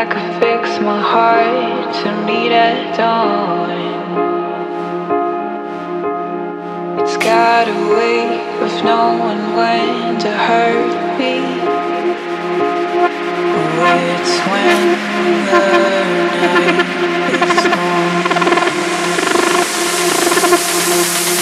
I could fix my heart to meet at dawn. It's got a way of knowing when to hurt me. It's when the night is gone.